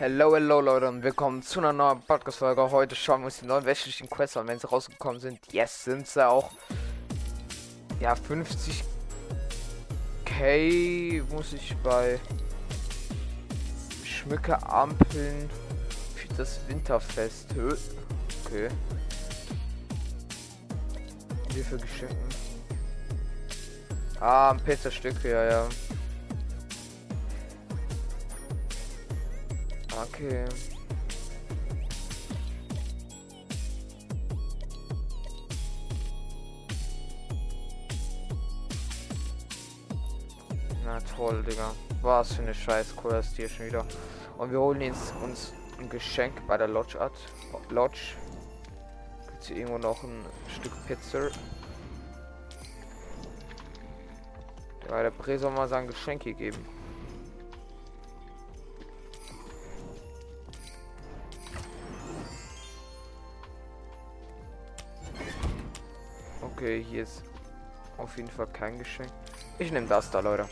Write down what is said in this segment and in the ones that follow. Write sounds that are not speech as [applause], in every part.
Hello, hello Leute und willkommen zu einer neuen Podcast-Folge. Heute schauen wir uns die neuen wöchentlichen Quests an, wenn sie rausgekommen sind. Yes, sind sie auch. Ja, 50k muss ich bei Schmücke Ampeln für das Winterfest. Okay. Für Geschenken? Ah, ein Pizzastück, ja, ja. Okay. Na toll, Digga. Was für eine scheiß Quest hier schon wieder. Und wir holen jetzt uns ein Geschenk bei der Lodge ab. Lodge. Gibt's hier irgendwo noch ein Stück Pizza. Ja, der Prä soll mal sein Geschenk hier Okay, hier ist auf jeden Fall kein Geschenk. Ich nehme das da, Leute.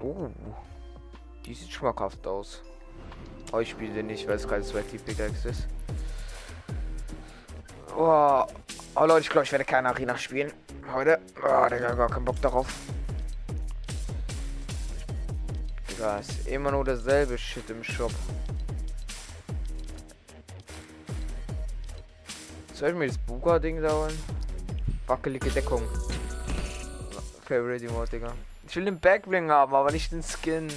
Oh. Die sieht schmackhaft aus. Aber ich spiele nicht, weil es kein Sweaty Pickaxe ist. Oh. oh Leute, ich glaube, ich werde keine Arena spielen. Heute. Oh, Digga, gar keinen Bock darauf. Digga, ist immer nur dasselbe Shit im Shop. Soll ich mir das Buga-Ding dauern? Wackelige Deckung. Favorite Mode, Digga. Ich will den Backbling haben, aber nicht den Skin.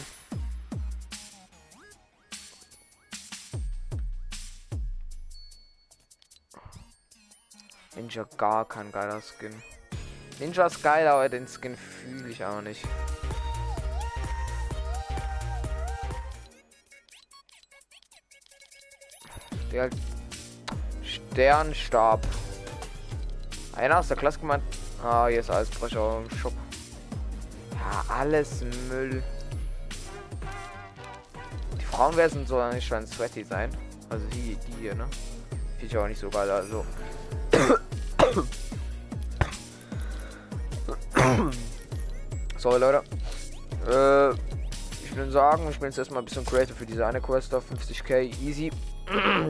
Ninja gar kein geiler Skin. Ninja ist geil, aber den Skin fühle ich auch nicht. Der Sternstab. Einer aus der Klasse gemeint. Ah, hier ist alles Brecher im Shop. Ja, alles Müll. Die Frauenversen sollen nicht schon sweaty sein. Also die, die hier, ne? Finde ich auch nicht so geil, also. Sorry, Leute. Äh, ich würde sagen, ich bin jetzt erstmal ein bisschen creative für diese eine Quest auf 50k. Easy.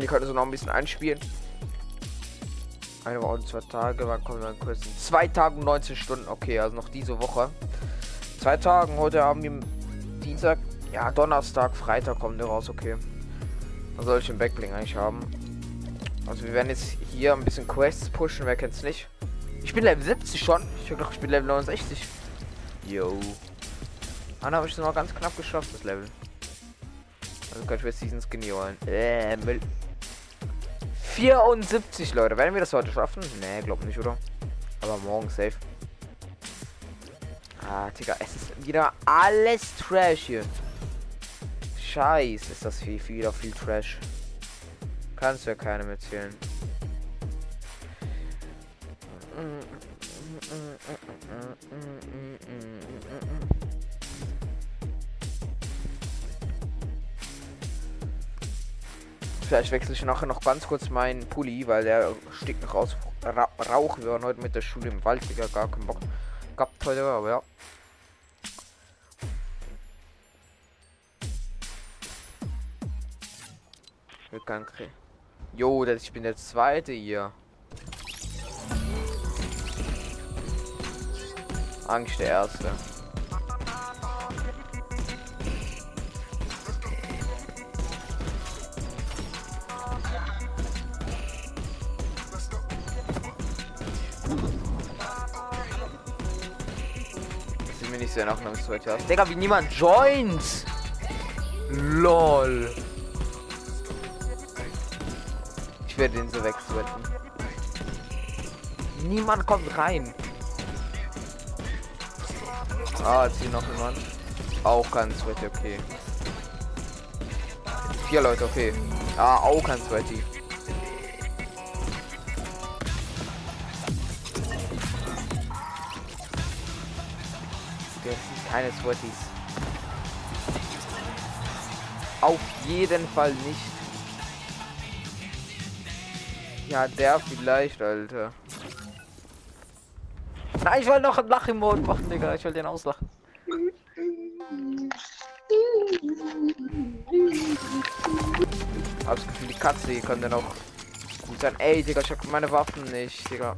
Die könnte so noch ein bisschen einspielen. Eine Woche und zwei Tage, wann kommen wir kurz? Zwei Tage und 19 Stunden, okay, also noch diese Woche. Zwei Tagen, heute haben wir Dienstag, ja, Donnerstag, Freitag kommt der raus, okay. Dann soll ich den Backbling eigentlich haben. Also wir werden jetzt hier ein bisschen Quests pushen, wer kennt's nicht. Ich bin Level 70 schon. Ich glaube, ich bin Level 69. Yo. Dann habe ich es noch ganz knapp geschafft, das Level. Also kann ich mir diesen Skinny holen. Äh, Müll. 74, Leute. Werden wir das heute schaffen? Nee, glaub nicht, oder? Aber morgen safe. Ah, Digga, es ist wieder alles Trash hier. Scheiße, ist das viel, wieder viel Trash. Kannst du ja keine mitzählen. Vielleicht wechsle ich nachher noch ganz kurz meinen Pulli, weil der stickt noch raus. Ra Rauch. Wir waren heute mit der Schule im Wald, Digga, gar keinen Bock gehabt heute, aber ja. Wir Jo, ich bin der zweite hier. Eigentlich der erste. Nicht sehr nach einem Sweater. Digga, wie niemand joint. LOL. Ich werde den so wegsweaten. Niemand kommt rein. Ah, jetzt hier noch jemand. Auch kein Sweaty, okay. Vier Leute, okay. Ah, auch kein. Das keine Sweaties. Auf jeden Fall nicht. Ja, der vielleicht, Alter. Nein, ich wollte noch einen Lach-Emote machen, Digga. Ich will den auslachen. Hab das Gefühl, die Katze die kann dann auch gut sein. Ey, Digga, ich hab meine Waffen nicht, Digga.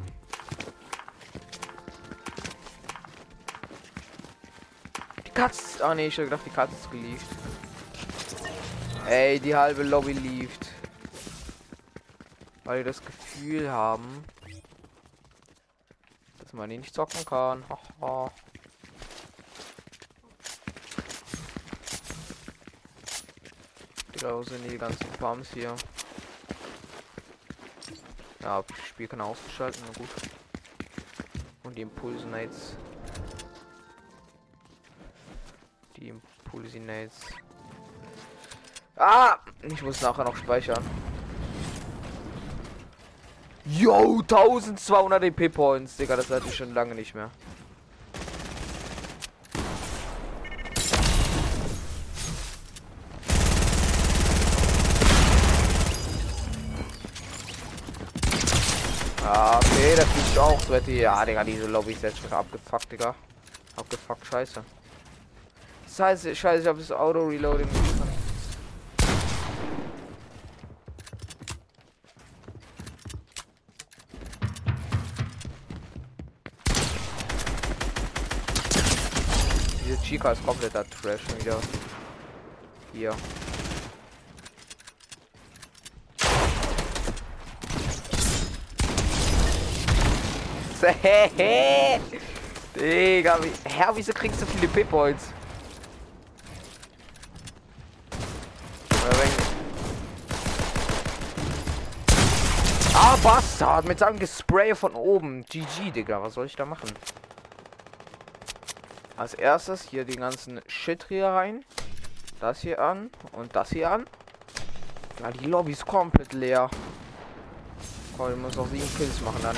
Die Katze. Ah, nee, ich hab gedacht, die Katze ist gelieft. Ey, die halbe Lobby lieft. Weil die das Gefühl haben, dass man ihn nicht zocken kann. [laughs] Haha. Digga, sind die ganzen Pumps hier? Ja, Spiel kann ausgeschalten, na gut. Und die Impulsinates. Die Impulsinates. Ah! Ich muss nachher noch speichern. Yo, 1200 EP Points, Digga, das hatte ich schon lange nicht mehr. Ah, okay, das ist auch so ja, Digga, diese Lobby ist jetzt schon abgefuckt, Digga. Abgefuckt, scheiße. Scheiße, scheiße, ich hab das Auto-Reloading Chica ist kompletter Trash wieder. Hier. [laughs] Digga, wie, Herr, wieso kriegst du viele Pip-Points? Ah, Bastard, mit seinem Gespray von oben. GG, Digga, was soll ich da machen? Als erstes hier die ganzen Shit hier rein. Das hier an und das hier an. Ja, die Lobby ist komplett leer. Komm, ich muss noch sieben Kills machen dann.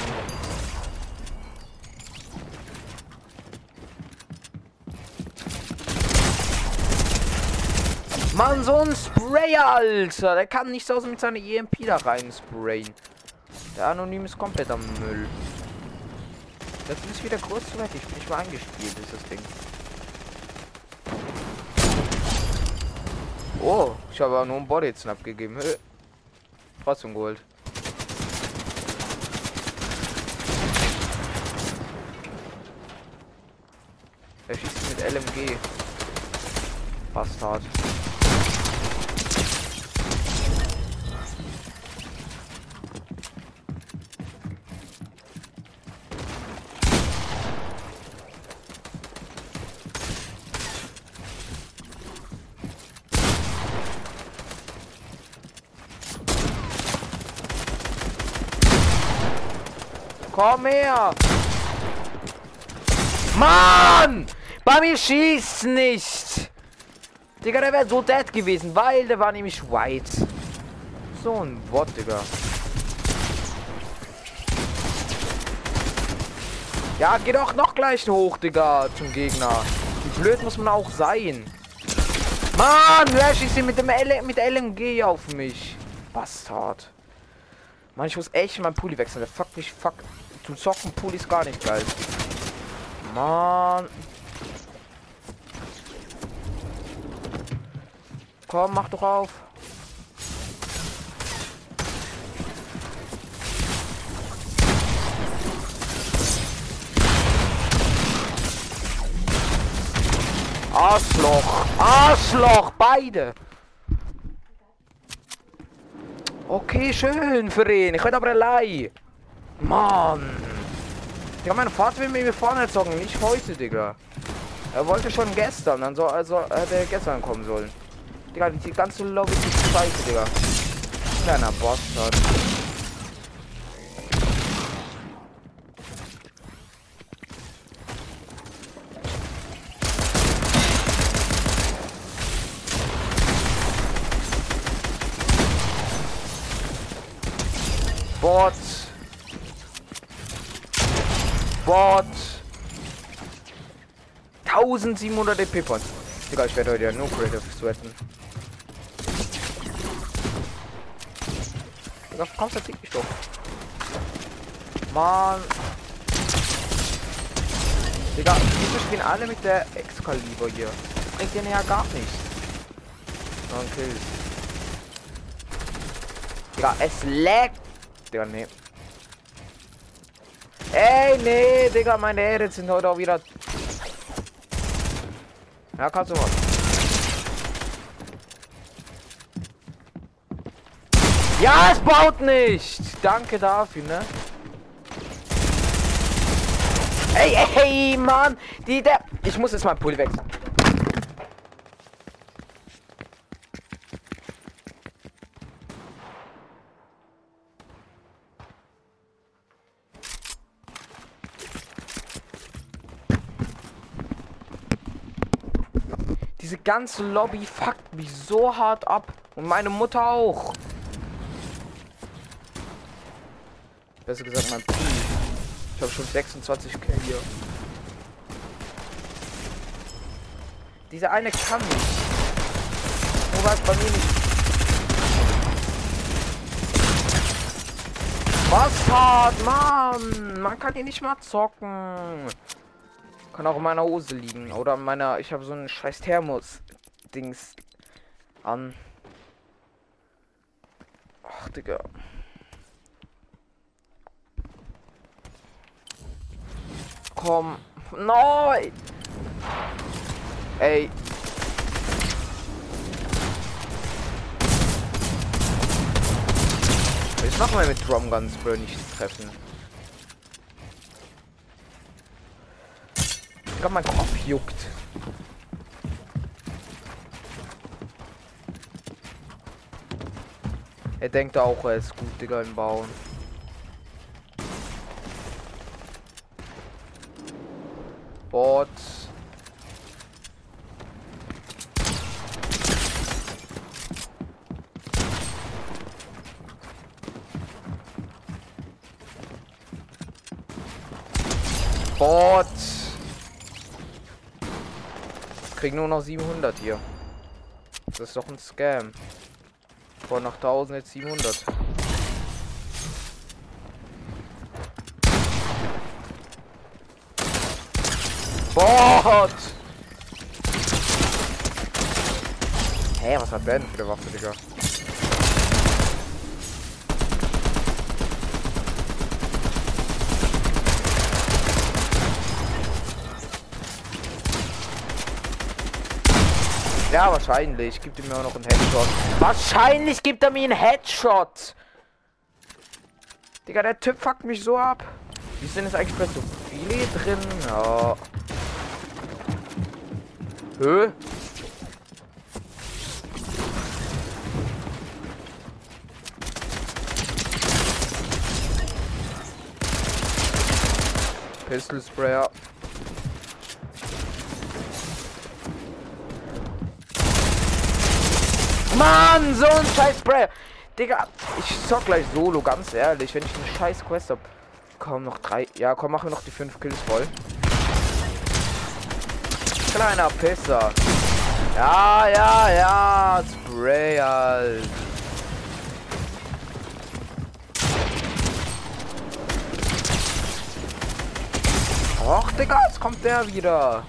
Mann, so ein Sprayer, Alter. Der kann nicht so mit seiner EMP da rein sprayen. Der Anonym ist komplett am Müll. Das ist wieder kurz zu weit. Ich bin nicht mal eingespielt, ist das Ding. Oh, ich habe aber nur einen Body Snap gegeben. Trotzdem Gold. Er schießt mit LMG. Bastard. Her! Mann! Bei mir schießt nicht! Digga, der wäre so dead gewesen, weil der war nämlich white. So ein Bot, Digga. Ja, geh doch noch gleich hoch, Digga, zum Gegner. Wie blöd muss man auch sein? Mann, wer schießt mit dem L mit LMG auf mich? Bastard. Mann, ich muss echt mein Pulli wechseln. Der fuck mich, fuck. Zu zocken Pulli ist gar nicht geil. Mann. Komm, mach doch auf. Arschloch! Arschloch! Beide! Okay, schön für ihn. Ich will aber allein. Mann. Ja, mein Vater will mir vorne zocken, nicht heute, Digga. Er wollte schon gestern, dann soll also hätte er gestern kommen sollen. Digga, die ganze Lobby ist scheiße, Digga. Kleiner Bastard. Bot. Bot. 1700 EP Points. Digga, ich werde heute ja nur Creative sweaten. Digga, komm, verzieh mich doch. Mann. Digga, wieso spielen alle mit der Excalibur hier? Bringt denen ja gar nichts. Neun Kills. Digga, es laggt. Digga, nee. Ey, nee, Digga, meine Edits sind heute auch wieder. Ja, kannst du mal. Ja, es baut nicht. Danke dafür, ne? Ey, ey, Mann. Die, der. Ich muss jetzt mal Pool wechseln. Ganze Lobby fuckt mich so hart ab. Und meine Mutter auch. Besser gesagt, mein Pool. Ich habe schon 26 K hier. Dieser eine kann nicht. Nur es bei mir nicht. Was hat, Mann? Man kann hier nicht mal zocken. Kann auch in meiner Hose liegen. Oder in meiner. Ich habe so einen scheiß Thermos-Dings an. Ach, Digga. Komm. Nein! Ey. Ich mach mal mit Drum Guns, Bro, nicht treffen. Ich glaube, mein Kopf juckt. Er denkt auch, er ist gut, Digga, im Bauen. Bot. Bot. Kriegen nur noch 700 hier. Das ist doch ein Scam. Vor noch 1000 jetzt 700. Bot! Hä, hey, was hat Ben für eine Waffe, Digga? Ja, wahrscheinlich. Gibt mir auch noch einen Headshot. Wahrscheinlich gibt er mir einen Headshot. Digga, der Typ fuckt mich so ab. Wie sind es eigentlich so viele drin? Ja. Hö? Pistol Sprayer. Mann, so ein scheiß Sprayer. Digga, ich zock gleich solo, ganz ehrlich. Wenn ich eine scheiß Quest hab. Komm, noch drei. Ja, komm, machen wir noch die fünf Kills voll. Kleiner Pisser. Ja, ja, ja. Spray, halt. Och, Digga, jetzt kommt der wieder.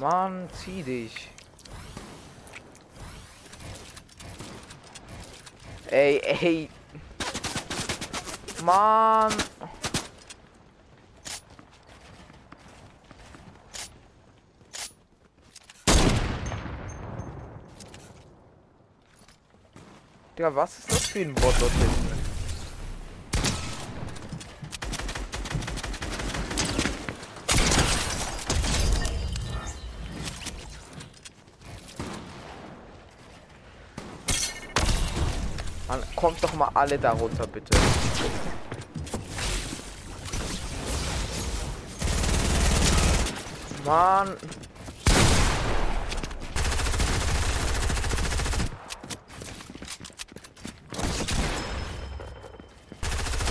Mann, zieh dich. Ey, ey. Mann. Digga, was ist das für ein Bot dort hinten? Mann, kommt doch mal alle da runter, bitte. Mann.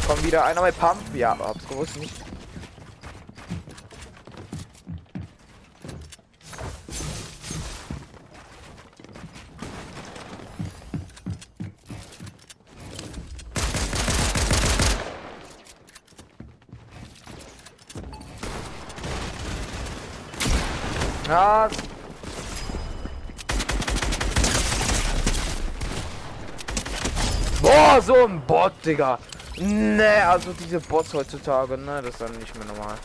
Komm wieder einer bei Pump. Ja, hab's gewusst nicht. Ja. So ein Bot, Digga. Ne, also diese Bots heutzutage, ne, das ist dann nicht mehr normal.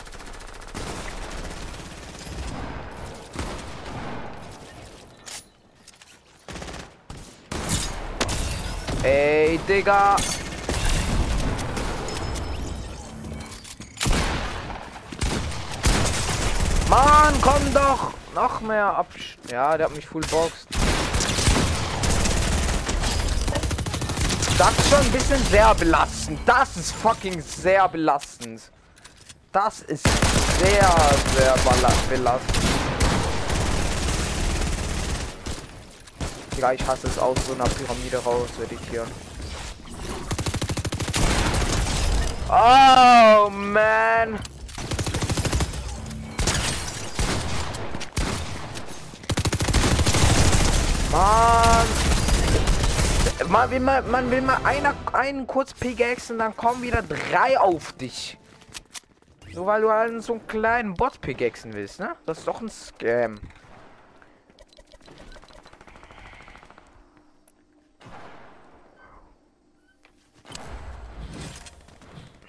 Ey, Digga. Mann, komm doch. Noch mehr ab. Ja, der hat mich full boxt. Das ist schon ein bisschen sehr belastend. Das ist fucking sehr belastend. Das ist sehr, sehr belastend. Ja, ich hasse es aus so einer Pyramide raus zu editieren. Oh man. Mann. Man will mal, man will mal einer, einen kurz pickaxen, dann kommen wieder drei auf dich. Nur weil du halt so einen kleinen Bot pickaxen willst, ne? Das ist doch ein Scam.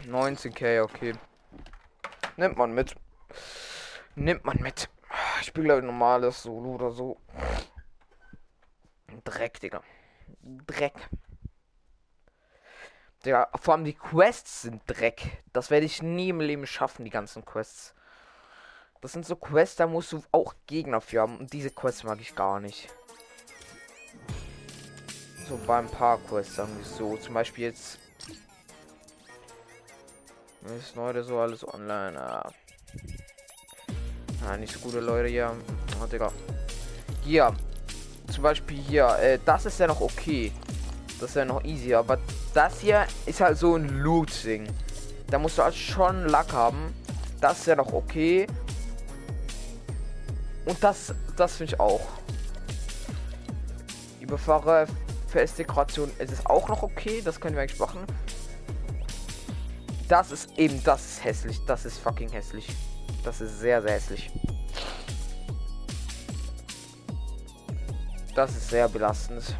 19k, okay. Nimmt man mit. Nimmt man mit. Ich spiele glaube normales Solo oder so. Dreck, Digga. Dreck. Digga, vor allem die Quests sind Dreck. Das werde ich nie im Leben schaffen, die ganzen Quests. Das sind so Quests, da musst du auch Gegner für haben. Und diese Quests mag ich gar nicht. So beim paar Quests sagen wir so. Zum Beispiel jetzt ist heute so alles online. Ah. ah. nicht so gute Leute hier. Oh, Digga. Hier. Zum Beispiel hier. Äh, das ist ja noch okay. Das ist ja noch easy. Aber das hier ist halt so ein Loot-Ding. Da musst du halt schon Lack haben. Das ist ja noch okay. Und das, das finde ich auch. Überfahre Festdekoration ist es auch noch okay. Das können wir eigentlich machen. Das ist eben, das ist hässlich. Das ist fucking hässlich. Das ist sehr, sehr hässlich. Das ist sehr belastend.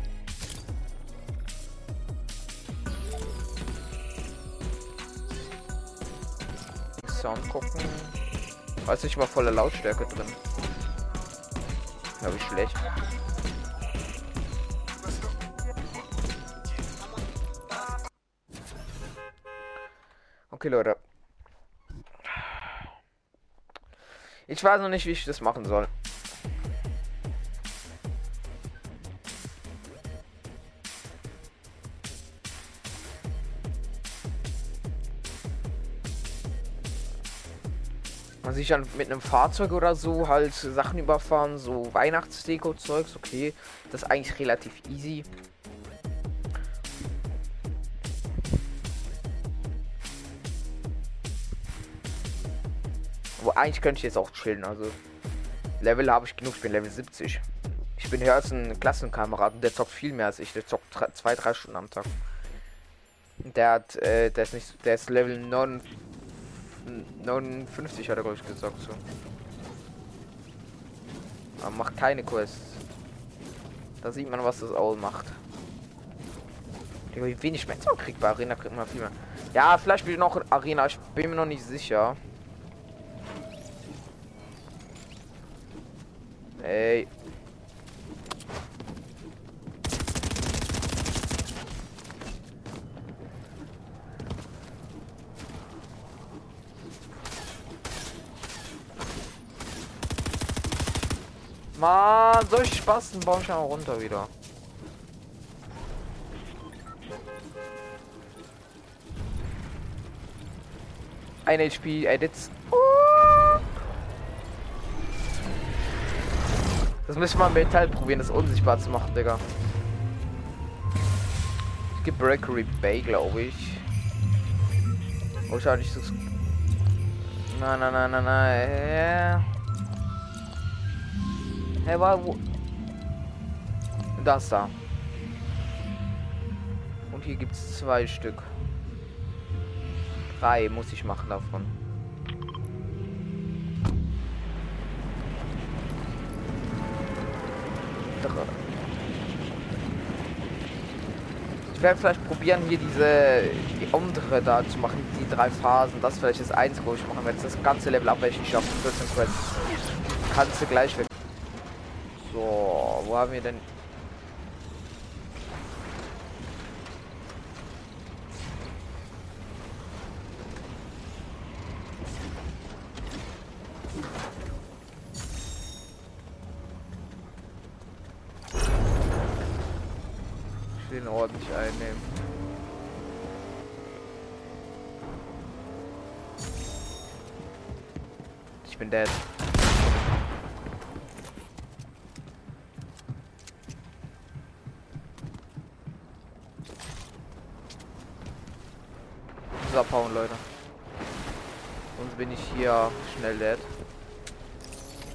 Sound gucken. Weiß nicht mal volle Lautstärke drin. Glaube ich schlecht. Okay, Leute. Ich weiß noch nicht, wie ich das machen soll. Sich dann mit einem Fahrzeug oder so halt Sachen überfahren, so Weihnachtsdeko-Zeugs, okay. Das ist eigentlich relativ easy. eigentlich könnte ich jetzt auch chillen. Also Level habe ich genug. Ich bin Level 70. Ich bin höher als ein Klassenkamerad der zockt viel mehr als ich. Der zockt drei, zwei, drei Stunden am Tag. Der hat, äh, der ist nicht, der ist Level 9, 59 hat er glaube ich gesagt so. Aber macht keine Quests. Da sieht man, was das Owl macht. Wie wenig man kriegt bei Arena kriegt man viel mehr. Ja, vielleicht will ich noch Arena, ich bin mir noch nicht sicher. Ey. Mann, solche Spasten bauen ich runter wieder. Ein HP Edits. Das müssen wir mit Metall probieren, das unsichtbar zu machen, Digga. Ich gebe Breakery Bay, glaube ich. Oh, schade, ich so. Nein, nein, nein, nein, nein. Hey, war wo? Das da. Und hier gibt es zwei Stück. Drei muss ich machen davon. Ich werde vielleicht probieren, hier diese die andere da zu machen, die drei Phasen. Das vielleicht das Einzige, wo ich machen werde. Das ganze Level ab, welches ich schaffe. 14 Quests. Kannst du gleich weg. So, wo haben wir denn den Ort nicht einnehmen. Ich bin dead. muss abhauen, Leute. Sonst bin ich hier schnell dead.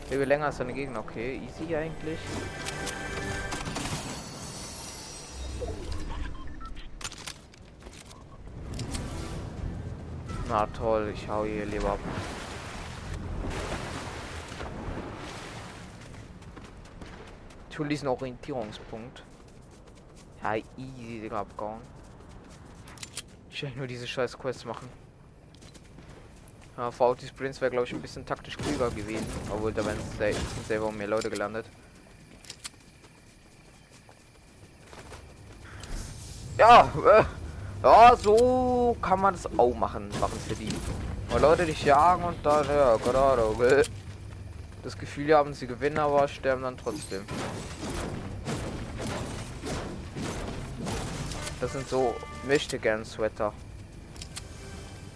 Wie länger ist deine Gegner? Okay, easy eigentlich. Na toll, ich hau hier lieber ab. Ich hol diesen Orientierungspunkt. Ja, easy, Digga, abgehauen. Ich will nur diese scheiß Quest machen. Ja, VT Sprints wäre, glaube ich, ein bisschen taktisch klüger gewesen. Obwohl, da wären selber mehr Leute gelandet. Ja, äh. Ja, so kann man es auch machen, machen für die. Weil Leute dich jagen und dann, ja, gerade das Gefühl haben, sie gewinnen, aber sterben dann trotzdem. Das sind so möchte gern Sweater.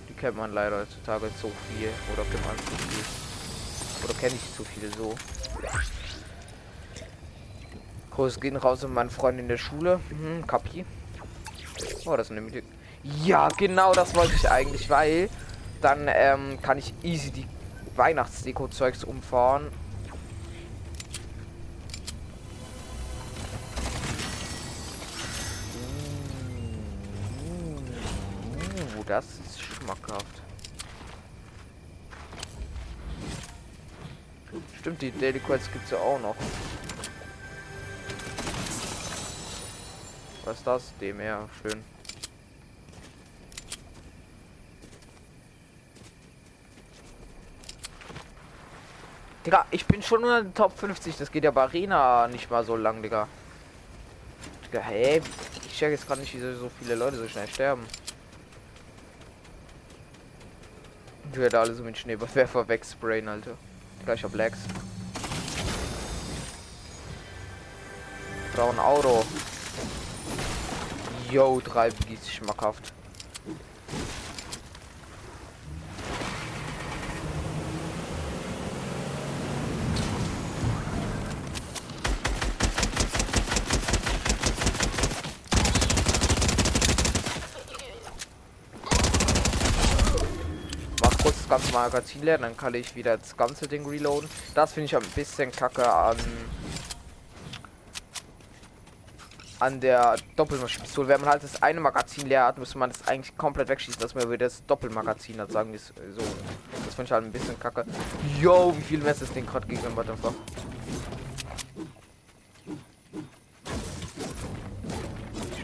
Die kennt man leider heutzutage so viel. Oder kennt man zu viel. Oder kenne ich zu viele so. Groß gehen raus und mein Freund in der Schule. Mhm, Kapi. Oh, das ist eine Ja, genau das wollte ich eigentlich, weil dann ähm, kann ich easy die Weihnachtsdeko-Zeugs umfahren. Das ist schmackhaft. Stimmt, die Daily Quests gibt es ja auch noch. Was ist das? Dem her, schön. Digga, ich bin schon in den Top 50. Das geht ja bei Arena nicht mal so lang, Digga. Digga, hey, ich check jetzt gerade nicht, wie so viele Leute so schnell sterben. Ich werde alle so mit Schneeballwerfer wegsprayen, Alter. Digga, ich hab Lags. Braun Auto. Yo, drei Biggies schmackhaft. ganze Magazin leer, dann kann ich wieder das ganze Ding reloaden. Das finde ich ein bisschen kacke an an der Doppelmaschinenpistole. Wenn man halt das eine Magazin leer hat, müsste man das eigentlich komplett wegschießen, dass man wieder das Doppelmagazin hat, sagen wir es so. Das finde ich halt ein bisschen kacke. Yo, wie viel mehr ist Ding gerade gegen den Butterfly?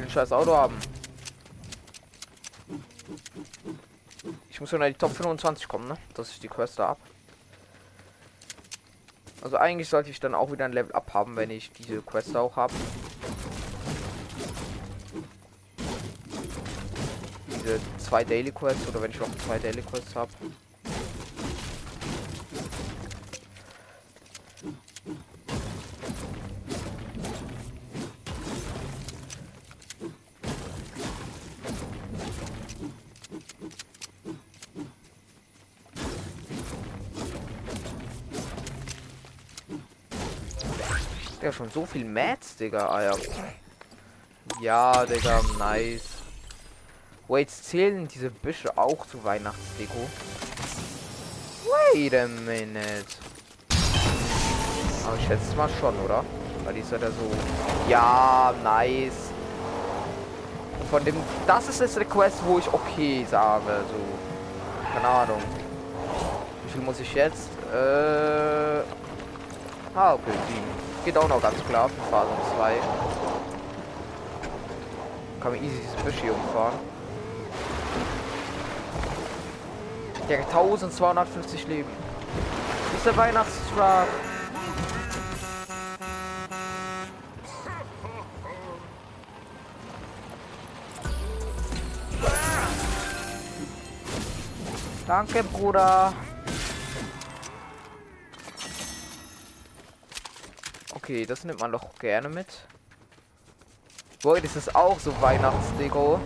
Ein scheiß Auto haben. Ich muss nur in die Top 25 kommen, ne? Dass ich die Quest da ab. Also eigentlich sollte ich dann auch wieder ein Level up haben, wenn ich diese Quest auch habe. diese zwei Daily Quests oder wenn ich noch zwei Daily Quests habe. Schon so viel Mats, Digga. Ah, ja. ja, Digga, nice. Wait, zählen diese Büsche auch zu Weihnachtsdeko? Wait a minute. Aber ich schätze mal schon, oder? Weil die ist ja da so. Ja, nice. Von dem. Das ist jetzt eine Quest, wo ich okay sage. So. Keine Ahnung. Wie viel muss ich jetzt? Äh. Ah, okay, 7. geht auch noch ganz klar für Phase 2. Kann man easy dieses Büsch hier umfahren. Der 1250 Leben. Ist der Weihnachtstruck. Danke, Bruder. Okay, das nimmt man doch gerne mit. Boah, das ist auch so Weihnachtsdeko.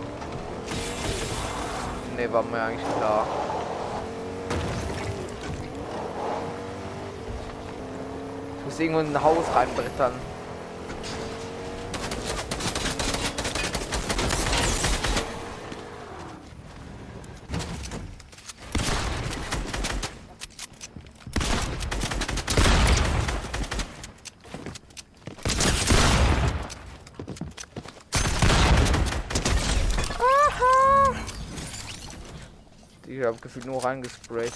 Ne, war mir eigentlich klar. Ich muss irgendwo in ein Haus reinbrettern. Ich habe gefühlt nur reingesprayt.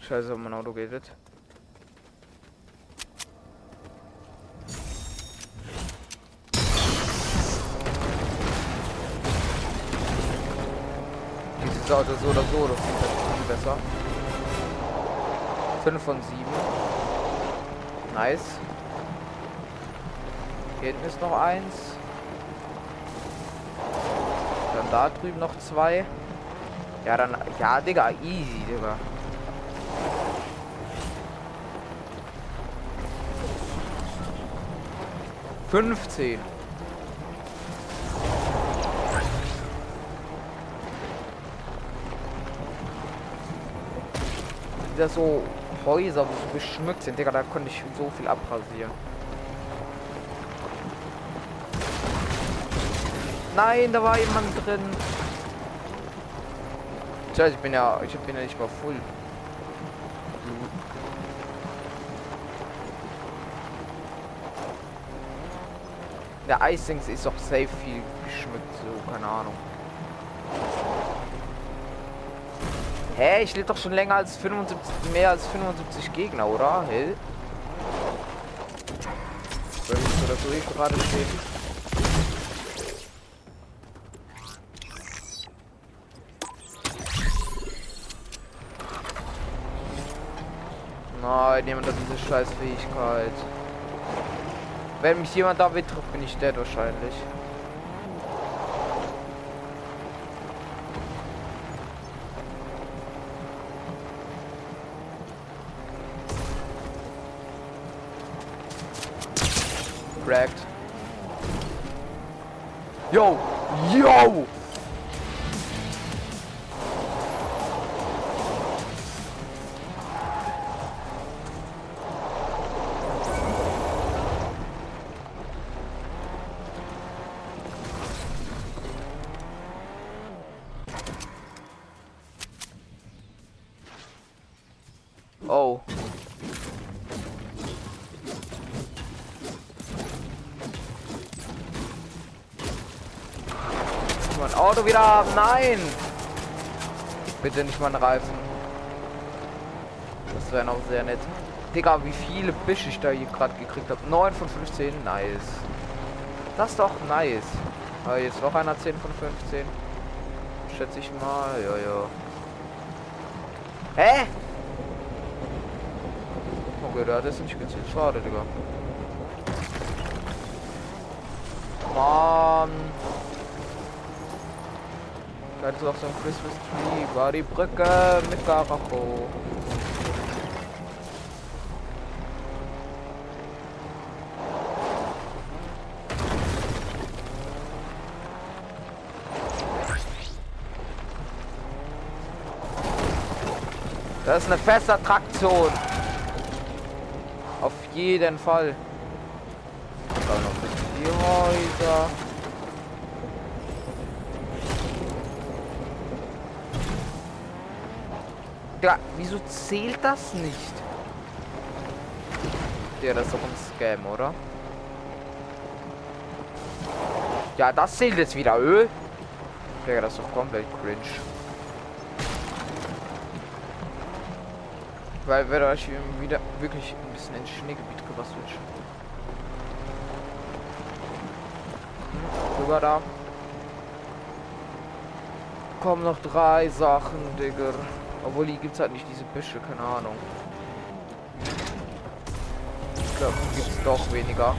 Scheiße, mein Auto geht jetzt. Dieses Auto so oder so, das sieht viel besser. 5 von 7. Nice. Hier hinten ist noch eins. Dann da drüben noch zwei. Ja, dann. Ja, Digga, easy, Digga. Fünfzehn. Wieder so Häuser, geschmückt sind, Digga, da konnte ich so viel abrasieren. Nein, da war jemand drin. Tja, ich bin ja, ich bin ja nicht mal voll. Der Eisings ist doch safe viel geschmückt, so, keine Ahnung. Hä, ich lebe doch schon länger als 75, mehr als 75 Gegner, oder? Hä? Wenn ich so gerade steht. Nein, jemand hat diese scheiß Fähigkeit. Wenn mich jemand da trifft, bin ich dead wahrscheinlich. Yo! Yo! Auto wieder haben. Nein! Bitte nicht mal Reifen. Das wäre noch sehr nett. Digga, wie viele Büsche ich da hier gerade gekriegt habe. 9 von 15. Nice. Das ist doch nice. Aber jetzt noch einer 10 von 15. Schätze ich mal. Ja, ja. Hä? Okay, der hat es nicht gezählt. Schade, Digga. Mann. Da ist auch so ein Christmas Tree. War die Brücke mit Garacho. Das ist eine feste Attraktion. Auf jeden Fall. Da noch ein bisschen die Häuser. Ja, wieso zählt das nicht? Ja, das ist doch ein Scam, oder? Ja, das zählt jetzt wieder Öl. Digga, das ist doch komplett cringe. Weil wir euch wieder wirklich ein bisschen ins Schneegebiet gebastelt. Hm, rüber da. Kommen noch drei Sachen, Digga. Obwohl die gibt's halt nicht diese Büsche, keine Ahnung. Ich glaube, gibt's doch weniger.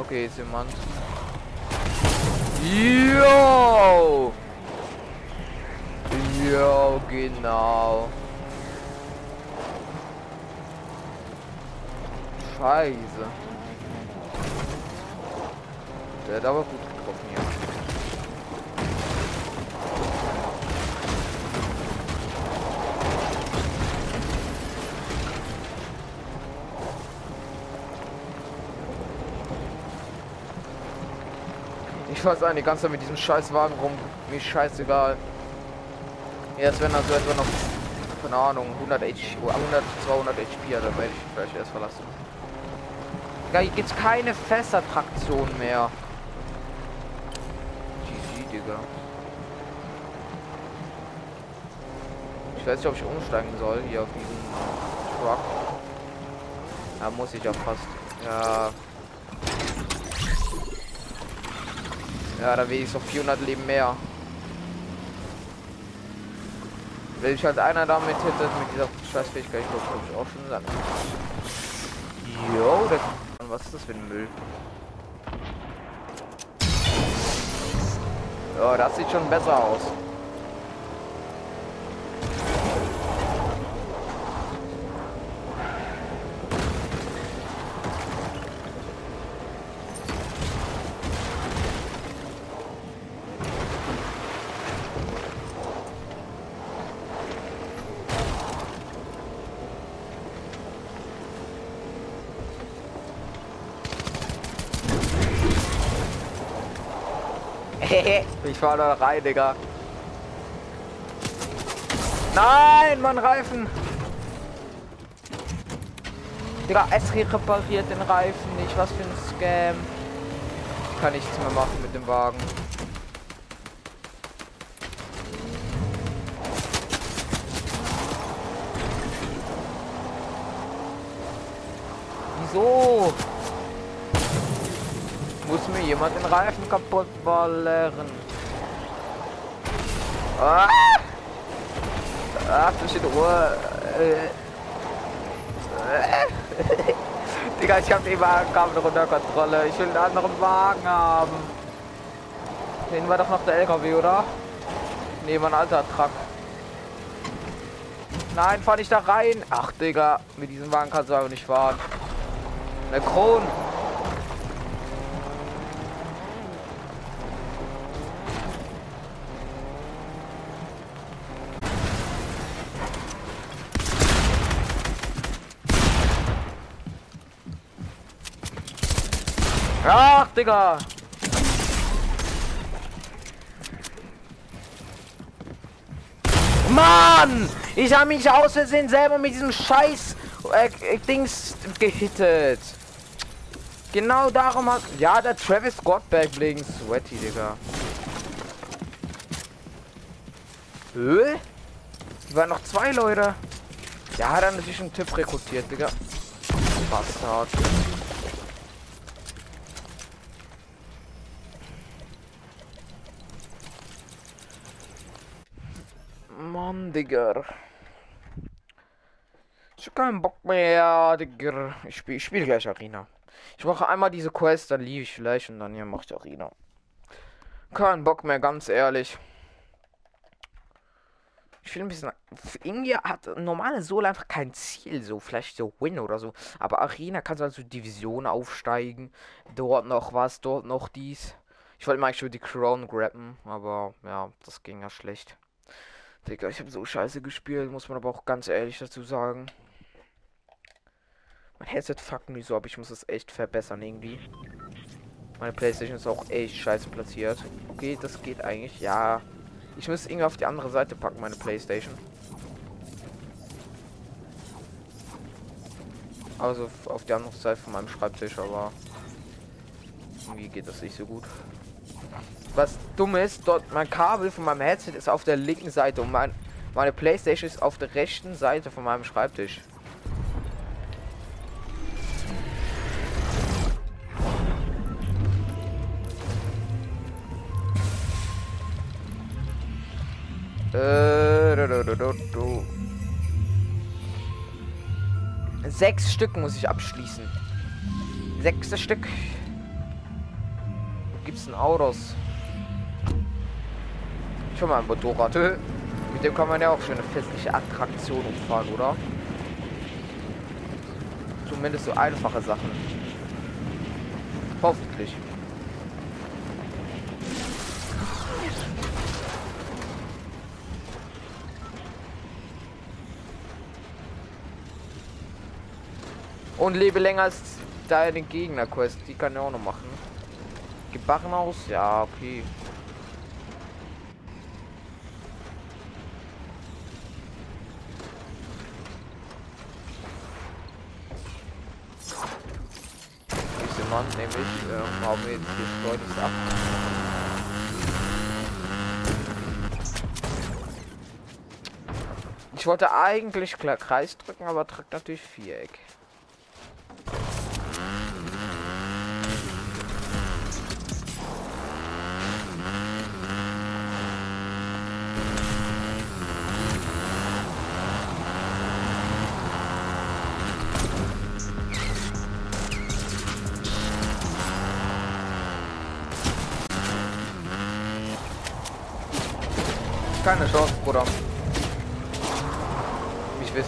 Okay, jemand. Yo! Yo, genau. Scheiße. Der hat aber gut getroffen hier. Ich weiß nicht, die ganze Zeit mit diesem scheiß Wagen rum. Mir scheißegal. Erst wenn also etwa noch, keine Ahnung, 100 HP, 100, 200 HP, dann werde ich vielleicht erst verlassen. Ja, hier gibt's keine Fässertraktion mehr. GG, Digga. Ich weiß nicht, ob ich umsteigen soll hier auf diesen Truck. Da muss ich ja fast. Ja. Ja, da will ich so 400 Leben mehr. Wenn ich halt einer damit hätte, mit dieser Scheißfähigkeit, ich glaube, ich auch schon gesagt. Jo, was ist das für ein Müll? Ja, das sieht schon besser aus. ich fahr Digga. Nein, mein Reifen. Digga, es repariert den Reifen nicht. Was für ein Scam. Kann nichts mehr machen mit dem Wagen. Wieso? Muss mir jemand den Reifen kaputt ballern? Ah! Ach, du in Ruhe. Digga, ich hab die Wagenkabel unter Kontrolle. Ich will einen anderen Wagen haben. Den war doch noch der LKW, oder? Nee, mein alter Truck. Nein, fahr nicht da rein. Ach, Digga, mit diesem Wagen kannst du aber nicht fahren. Eine Kron. Digga! Mann! Ich habe mich aus Versehen selber mit diesem Scheiß äh, Dings gehittet. Genau darum hat. Ja, der Travis Scott wegen Sweaty, Digga. Hä? Die waren noch zwei Leute. Ja, hat er natürlich einen Typ rekrutiert, Digga. Bastard. Mann, Digga. Ich hab keinen Bock mehr, Digga. Ich spiele spiel gleich Arena. Ich mache einmal diese Quest, dann liebe ich vielleicht und dann hier macht Arena. Kein Bock mehr, ganz ehrlich. Ich finde ein bisschen. Irgendwie hat normale Solo einfach kein Ziel, so vielleicht so Win oder so. Aber Arena kannst du also Division aufsteigen. Dort noch was, dort noch dies. Ich wollte mal schon die Crown grabben, aber ja, das ging ja schlecht. Digga, ich habe so scheiße gespielt, muss man aber auch ganz ehrlich dazu sagen. Mein Headset fuckt mich so ab, ich muss es echt verbessern irgendwie. Meine Playstation ist auch echt scheiße platziert. Okay, das geht eigentlich, ja. Ich muss irgendwie auf die andere Seite packen, meine Playstation. Also auf die andere Seite von meinem Schreibtisch, aber... Irgendwie geht das nicht so gut. Was dumm ist, dort mein Kabel von meinem Headset ist auf der linken Seite und mein, meine Playstation ist auf der rechten Seite von meinem Schreibtisch. Äh, Sechs Stück muss ich abschließen. Sechstes Stück. Ein Autos? Schon mal ein Motorrad. Mit dem kann man ja auch schon eine festliche Attraktion umfahren, oder? Zumindest so einfache Sachen. Hoffentlich. Und lebe länger als deine Gegner-Quest. Die kann er auch noch machen. Gebacken aus? Ja, okay. Diese Mann nämlich äh, haben wir jetzt deutlich ab. Ich wollte eigentlich Kreis drücken, aber drückt natürlich Viereck.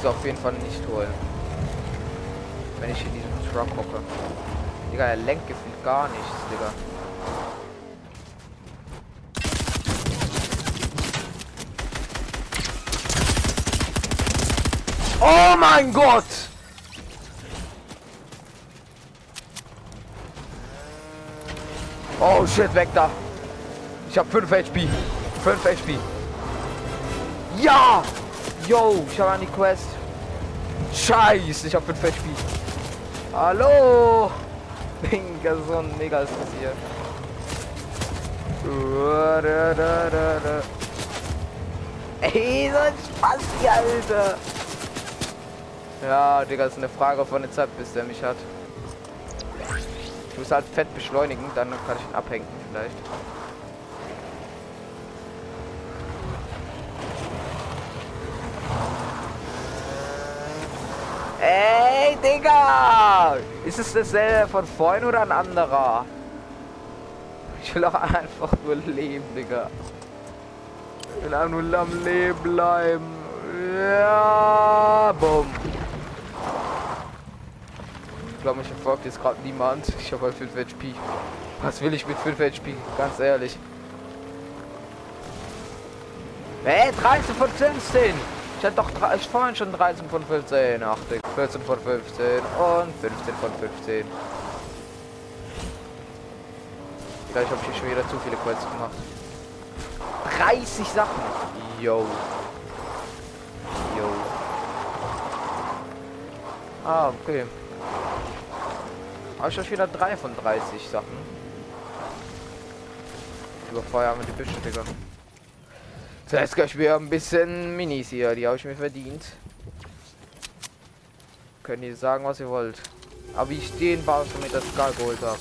Es auf jeden Fall nicht holen. Wenn ich in diesem Truck hocke. Digga, er lenkt gefühlt gar nichts, Digga. Oh mein Gott! Oh shit, weg da! Ich hab 5 HP. 5 HP. Ja! Yo, ich habe an die Quest. Scheiße, ich habe 5 HP. Hallo! Digga, so ein mega ist das hier. Ey, so ein Spaß, Alter! Ja, Digga, ist eine Frage von der Zeit, bis der mich hat. Ich muss halt fett beschleunigen, dann kann ich ihn abhängen vielleicht. Digga! Ist es dasselbe von vorhin oder ein anderer? Ich will auch einfach nur leben, Digga. Ich will einfach nur am Leben bleiben. Ja, bumm. Ich glaube, mich verfolgt jetzt gerade niemand. Ich habe halt 5 HP. Was will ich mit 5 HP? Ganz ehrlich. Hey, 13 von 15! Ich hatte doch ich vorhin schon 13 von 15, 8, 14 von 15 und 15 von 15. Vielleicht habe ich hier schon wieder zu viele Quests gemacht. 30 Sachen. Yo. Yo. Ah, okay. Habe ich euch wieder 3 von 30 Sachen. Überfeuern wir die Büsche, Digga. Das heißt, ich mir ein bisschen Minis hier, die habe ich mir verdient. Könnt ihr sagen, was ihr wollt. Aber ich den mit das Skal geholt habe,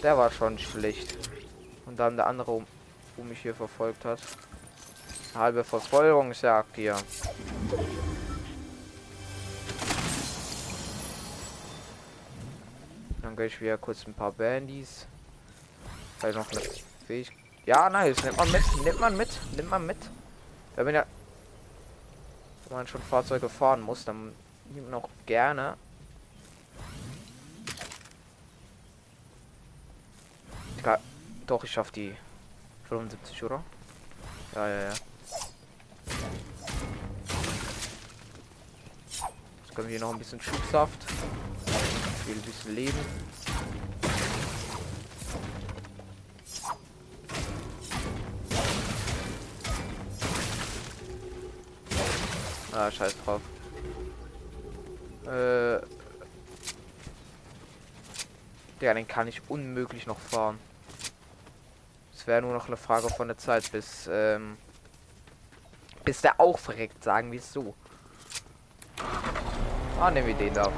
der war schon schlecht. Und dann der andere, um, um mich hier verfolgt hat. Halbe Verfolgungsjagd hier. Dann gehe ich wieder kurz ein paar Bandys. Vielleicht noch eine Fähigkeit. Ja, nice. Nimmt man mit. Nimmt man mit. Nimmt man mit. Wenn man ja... Wenn man schon Fahrzeuge fahren muss, dann man auch gerne. Egal. Doch, ich schaff die 75, oder? Ja, ja, ja. Jetzt können wir noch ein bisschen Schubsaft. Ich ein bisschen Leben. Ah, scheiß drauf. Äh. Ja, den kann ich unmöglich noch fahren. Es wäre nur noch eine Frage von der Zeit, bis, ähm, bis der auch verreckt, sagen wir es so. Ah, nehmen wir den da.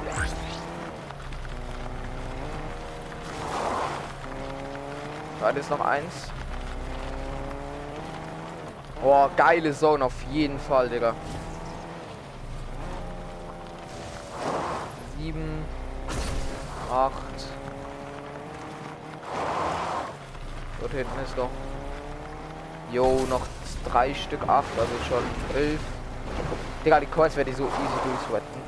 War das noch eins? Boah, geile Zone auf jeden Fall, Digga. Sieben, acht. Dort hinten ist doch. Jo, noch drei Stück, acht, also schon elf. Digga, die Kreuz werde ich so easy durchsweaten.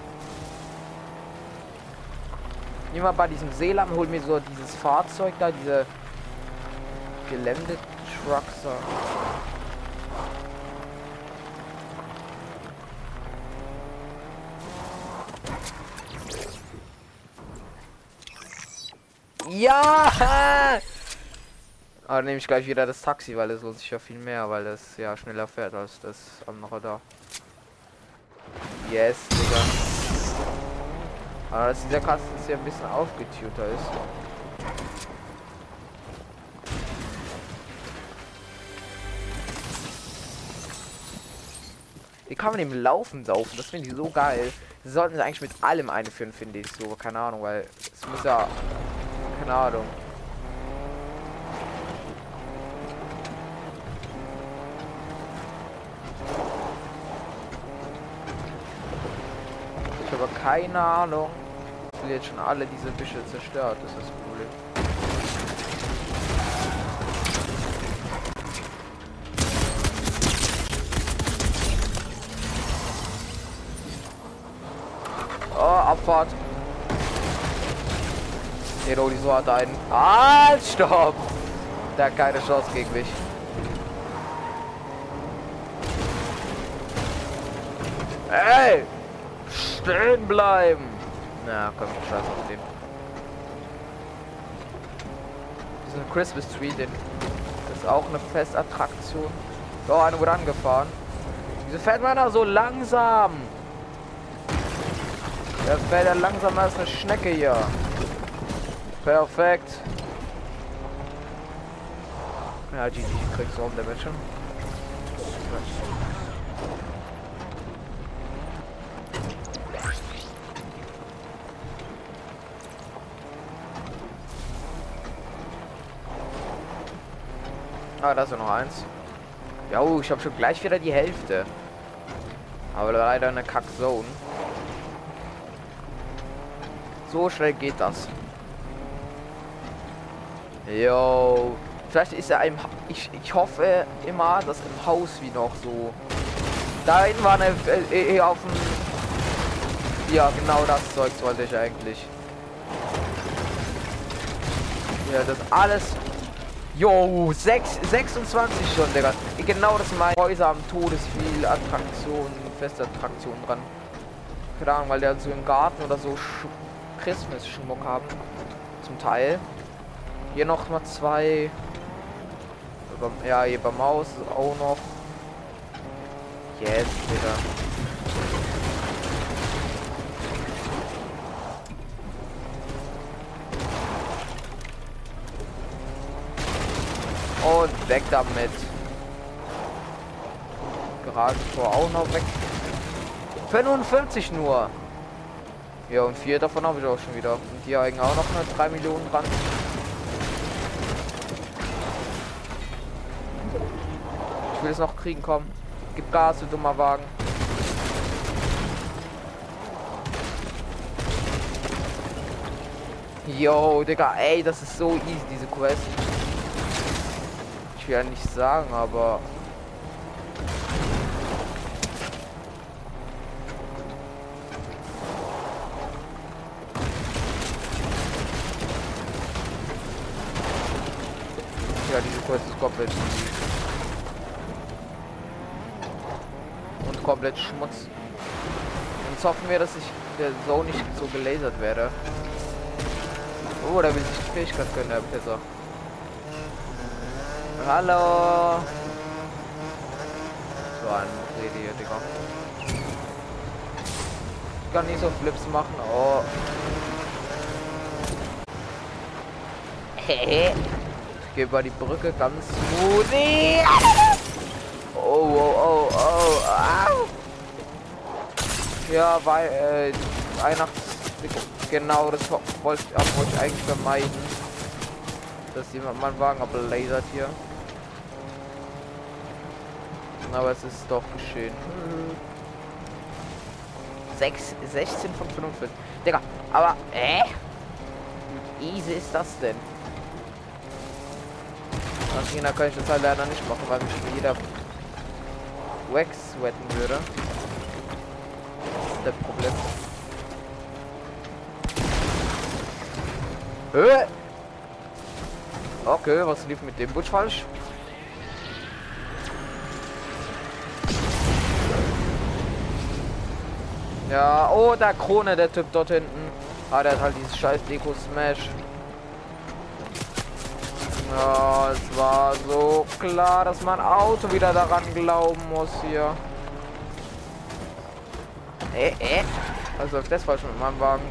Mal bei diesem Seelam, hol mir so dieses Fahrzeug da, diese Gelände Ja! [laughs] Aber nehme ich gleich wieder das Taxi, weil es lohnt sich ja viel mehr, weil das ja schneller fährt als das andere da. Yes, Digga. Aber dass dieser Kasten hier ein bisschen aufgetuter ist. Wie kann man im Laufen saufen? Das finde ich so geil. Sie sollten sie eigentlich mit allem einführen, finde ich so. Keine Ahnung, weil es muss ja keine Ahnung. Ich habe keine Ahnung. Will jetzt schon alle diese Büsche zerstört, das ist das. Oh, Abfahrt. Die so hat einen. Ah, stopp! Der hat keine Chance gegen mich. Ey! Stehen bleiben! Na, komm, scheiß auf den. Diesen Christmas Tree, den ist auch eine Festattraktion. So, eine wurde angefahren. Wieso fährt man da so langsam? Der fährt ja langsamer als eine Schnecke hier. Perfekt. Ja, GG kriegst du auch der schon. Ah, da ist ja noch eins. Ja, oh, ich habe schon gleich wieder die Hälfte. Aber leider eine Kack-Zone. So schnell geht das. Jo. Vielleicht ist er ein. Ich, ich hoffe immer, dass im Haus wie noch so. Da hinten war eine äh, äh, auf dem. Ja, genau das Zeug wollte ich eigentlich. Ja, das alles. Jo, 6, 26 schon, Digga. Genau das mein Häuser am Todes viel Attraktionen, feste Attraktionen dran. Keine Ahnung, weil der so im Garten oder so Christmas-Schmuck haben. Zum Teil. Hier noch mal zwei. Ja, hier beim Maus auch noch. Yes, Digga. Und weg damit. Garagentor auch noch weg. 45 nur. Ja, und vier davon habe ich auch schon wieder. Und die hängen auch noch eine 3 Millionen dran. Will es noch kriegen, komm. Gib Gas, du dummer Wagen. Yo, Digga, ey, das ist so easy, diese Quest. Ich will ja nicht sagen, aber... Ja, diese Quest ist komplett easy. Komplett Schmutz. Jetzt hoffen wir, dass ich der so nicht so gelasert werde. Oh, da will sich die Fähigkeit können, der Pisser. Hallo! So ein Rede hier, Digga. Ich kann nicht so Flips machen. Oh. ich gehe über die Brücke ganz smoothie. Oh, oh, oh, oh, au. Ja, weil, äh, Weihnachts... Genau, das wollte wollt ich eigentlich vermeiden. Dass jemand meinen Wagen ablasert hier. Aber es ist doch geschehen. 6, 16 von 45. Digga, aber, äh? Wie easy ist das denn? Arena kann ich das halt leider nicht machen, weil mich jeder Wax wetten würde. Das ist das Problem. Höhe! Okay, was lief mit dem Butch falsch? Ja, oh, der Krone, der Typ dort hinten. Ah, der hat halt dieses scheiß Deko-Smash. Ja, es war so klar, dass mein Auto wieder daran glauben muss hier. Äh, äh. Also das falsch mit meinem Wagen.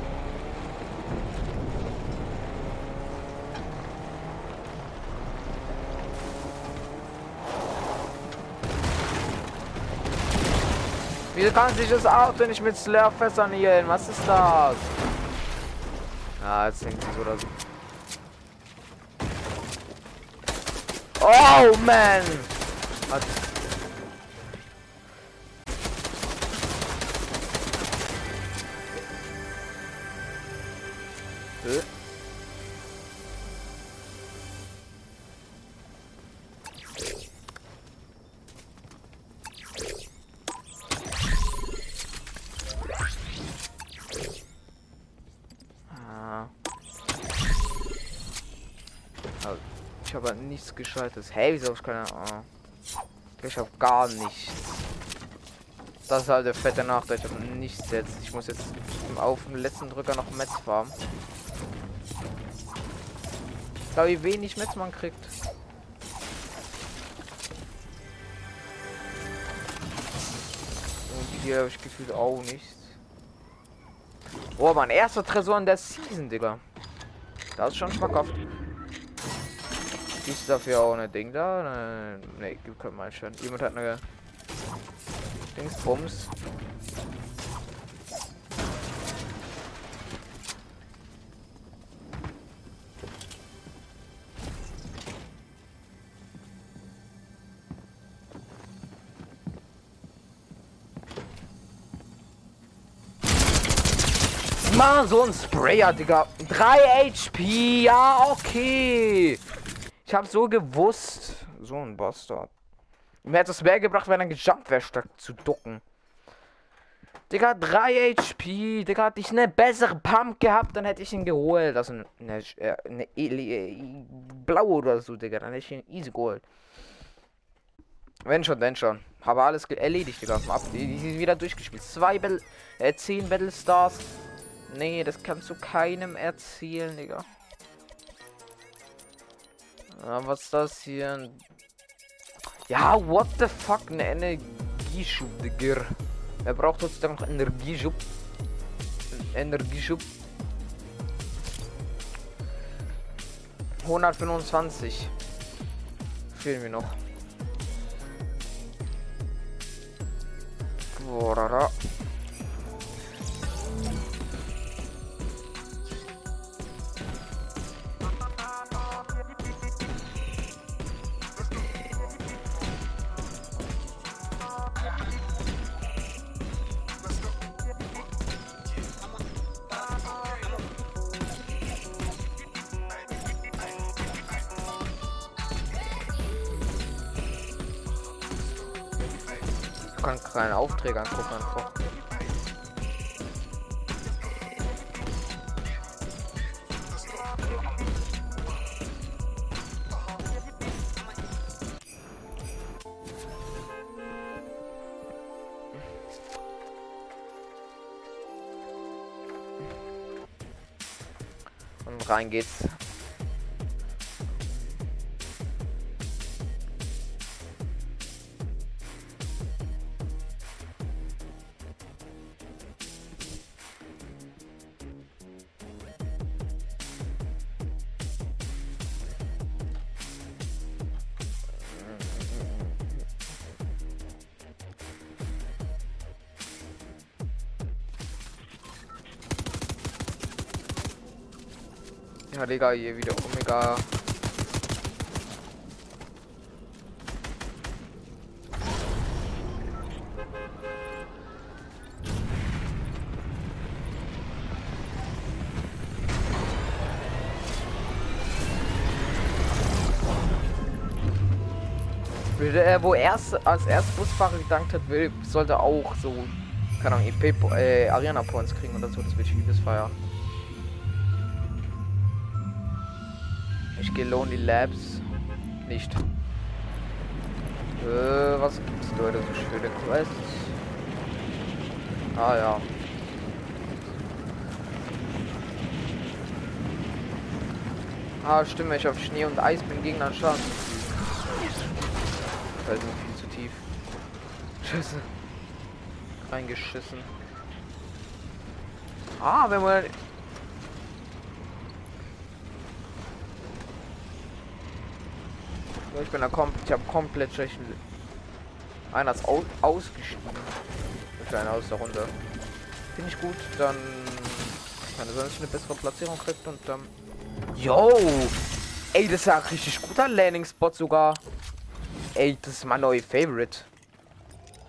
Wieso kann sich das Auto nicht mit Slurfässern hier Was ist das? Ah, jetzt denkt sie so oder so. Oh man! Hat nichts Gescheites. Hey, wieso ich keine. Oh. Ich habe gar nichts. Das ist halt der fette Nachteil. Ich habe nichts jetzt. Ich muss jetzt auf dem letzten Drücker noch Metz farmen. Da wie wenig Metz man kriegt. Und hier habe ich gefühlt auch nichts. Oh, mein erster Tresor in der Season, Digga. Das ist schon schmackhaft. Ist dafür auch eine Ding da? Ne, gibt kein mal schon. Jemand hat eine Dingsbums. Mal so ein Sprayer, Digga. 3 HP, ja, okay. Ich habe so gewusst. So ein Bastard. Mir hätte es mehr gebracht, wenn er gejumpt wäre, statt zu ducken. Digga, 3 HP. Digga, hatte ich eine bessere Pump gehabt, dann hätte ich ihn geholt. Also eine, eine, eine, eine blau oder so, Digga. Dann hätte ich ihn easy geholt. Wenn schon, denn schon. Habe alles erledigt, Digga. Ab, die, die wieder durchgespielt. Zwei Battle, äh, zehn Battle Stars. Nee, das kannst du keinem erzählen, Digga. Ah, was ist das hier? Ja, what the fuck? Eine Energieschub, Digga. Er braucht heutzutage noch Energieschub. Energieschub. 125. Fehlen wir noch. Aufträge angucken einfach. Und rein geht's. Digga, hier wieder Omega. Äh, wo erst als erst Busfahrer gedankt hat, will, sollte auch so, keine Ahnung, EP, äh, Arena Points kriegen oder so, das ich liebes feiern. Ich gehe Lonely Labs nicht. Äh, was gibt's da heute so schöne Quests? Ah ja. Ah, stimmt, ich auf Schnee und Eis bin gegen einen Schaden. Ist viel zu tief. Scheiße. [laughs] Reingeschissen. Ah, wenn man Ich bin da komplett, ich habe komplett schlechten. Einer ist au ausgestiegen. Kleiner aus der Runde. Finde ich gut, dann kann ich eine bessere Platzierung kriegt und dann. Yo! Ey, das ist ja richtig guter Landing-Spot sogar. Ey, das ist mein neuer Favorite.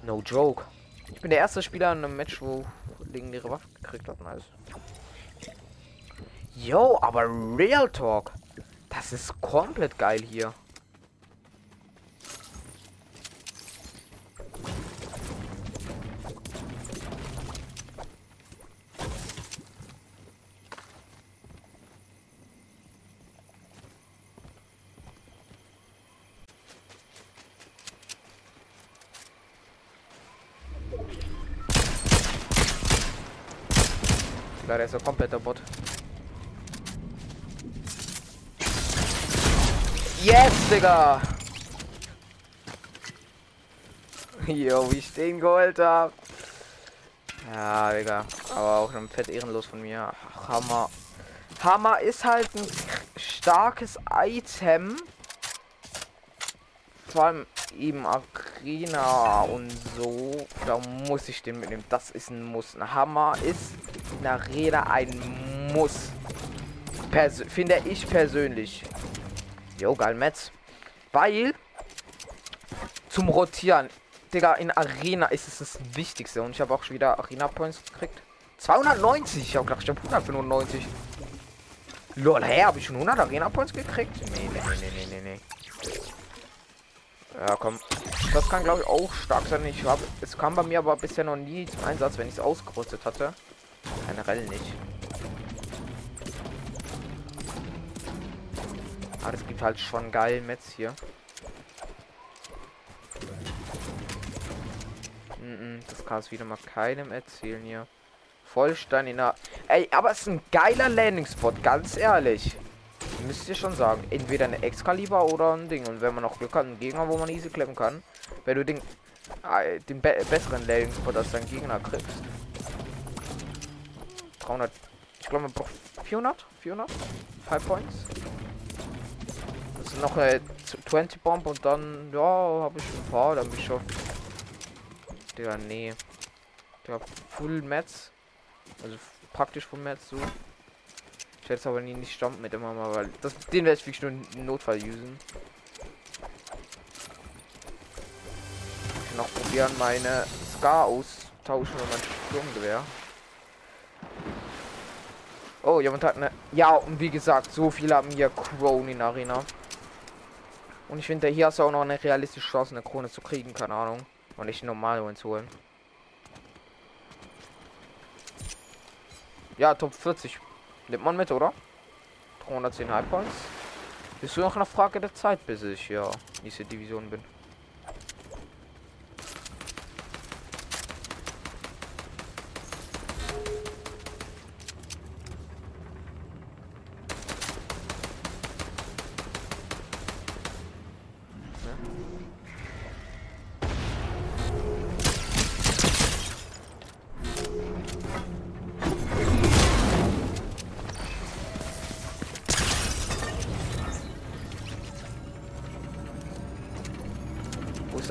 No joke. Ich bin der erste Spieler in einem Match, wo legendäre Waffe gekriegt hat. Nice. Yo, aber Real Talk. Das ist komplett geil hier. Klar, der ist ein kompletter Bot. Yes, Digga! [laughs] Jo, wie ich den geholt hab. Ja, Digga. Aber auch ein fett ehrenlos von mir. Ach, Hammer. Hammer ist halt ein starkes Item. Vor allem eben Arena und so. Da muss ich den mitnehmen. Das ist ein Muss. Ein Hammer ist in Arena ein Muss. Pers finde ich persönlich. Jo, geil, Metz. Weil zum Rotieren, Digga, in Arena ist es das Wichtigste. Und ich habe auch schon wieder Arena Points gekriegt. 290. Ich habe gedacht, ich habe 195. Lol, hä, habe ich schon 100 Arena Points gekriegt? Nee, nee, nee, nee, nee. Ja, komm. Das kann, glaube ich, auch stark sein. Ich habe, es kam bei mir aber bisher noch nie zum Einsatz, wenn ich es ausgerüstet hatte. Generell nicht. Aber es gibt halt schon geil Metz hier. das kann es wieder mal keinem erzählen hier. Vollstein in der... Ey, aber es ist ein geiler Landing-Spot, ganz ehrlich. Müsst ihr schon sagen. Entweder eine Excalibur oder ein Ding. Und wenn man noch Glück hat, einen Gegner, wo man easy kleppen kann. Wenn du den, äh, den be besseren Landing-Spot als dein Gegner kriegst. 300. Ich glaube, man braucht 400? 400? 5 Points. Das ist noch eine 20 Bomb und dann, ja, habe ich ein paar, dann bin ich schon. Der, nee. Der Full Mats. Also praktisch Full Mats so. Ich werde es aber nie nicht stampen mit immer mal, weil das, den werde ich wirklich nur im Notfall usen. Ich noch probieren meine Scar austauschen und mein Sturmgewehr. Oh, jemand hat eine. Ja, und wie gesagt, so viele haben hier Krone in Arena. Und ich finde, hier hast du auch noch eine realistische Chance, eine Krone zu kriegen, keine Ahnung. Und nicht normal zu holen. Ja, Top 40. Nimmt man mit, oder? 310 High Points. Bist du noch eine Frage der Zeit, bis ich ja diese Division bin?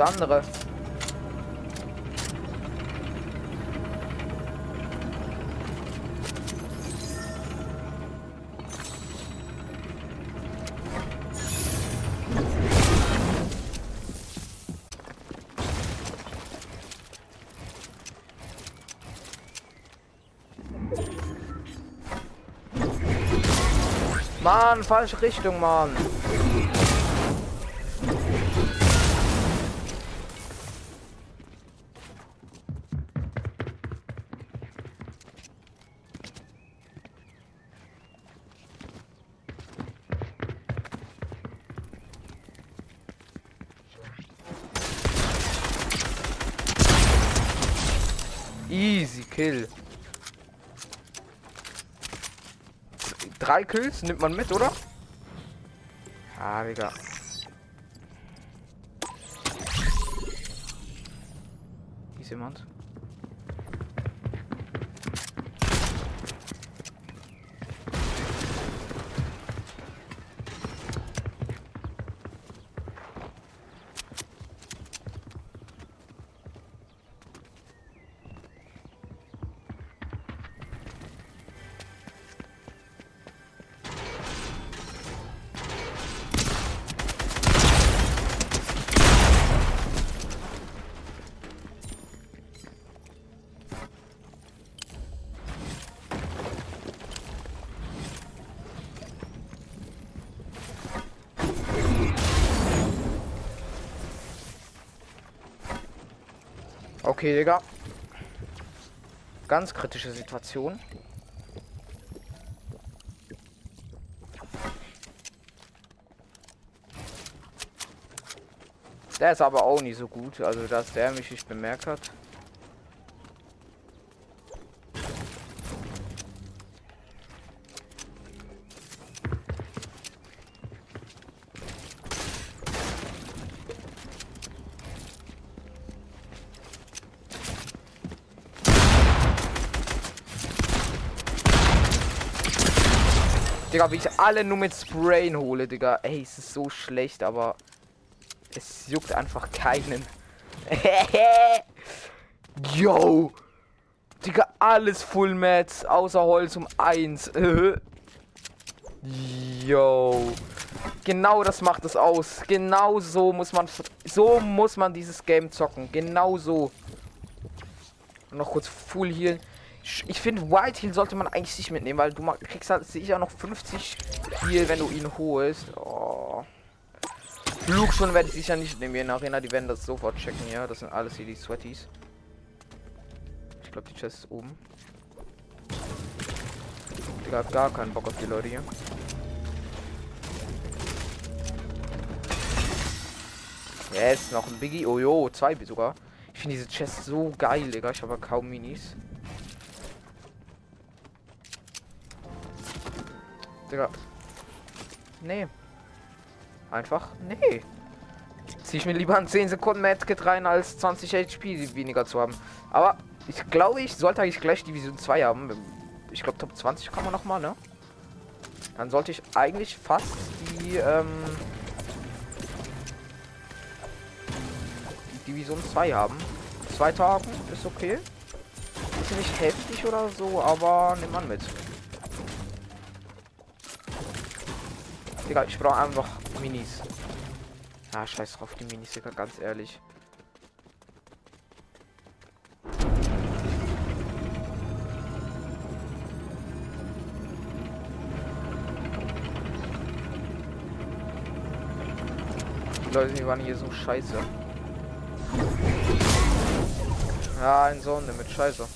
andere. Mann, falsche Richtung, Mann. Easy Kill. Drei Kills nimmt man mit, oder? Ah, Digga. Ist jemand. Okay, Digga. Ganz kritische Situation. Der ist aber auch nicht so gut, also dass der mich nicht bemerkt hat. Digga, wie ich alle nur mit Sprayen hole, Digga. Ey, es ist so schlecht, aber es juckt einfach keinen. [laughs] Yo! Digga, alles Full Mats, außer Holz um 1. [laughs] Yo. Genau das macht es aus. Genau so muss man so muss man dieses Game zocken. Genau so. Noch kurz Full Heal. Ich finde, White Heal sollte man eigentlich nicht mitnehmen, weil du kriegst halt sicher noch 50 Heal, wenn du ihn holst. Oh. Schon werde ich sicher nicht nehmen in der Arena. Die werden das sofort checken, ja. Das sind alles hier die Sweaties. Ich glaube, die Chest ist oben. Digga hat gar keinen Bock auf die Leute hier. Yes, noch ein Biggie. Oh jo, zwei sogar. Ich finde diese Chest so geil, Digga. Ich habe kaum Minis. Digga. Nee. Einfach, nee. Zieh ich mir lieber ein 10 Sekunden Medkit rein, als 20 HP weniger zu haben. Aber ich glaube, ich sollte eigentlich gleich Division 2 haben. Ich glaube, Top 20 kann man noch mal, ne? Dann sollte ich eigentlich fast die, ähm, die Division 2 haben. Zwei Tagen ist okay. Ist nicht heftig oder so, aber nimmt man mit. Digga, ich brauche einfach Minis. Ah, scheiß drauf, die Minis, Digga, ganz ehrlich. Die Leute, die waren hier so scheiße. Ja, ein Sonne mit Scheiße.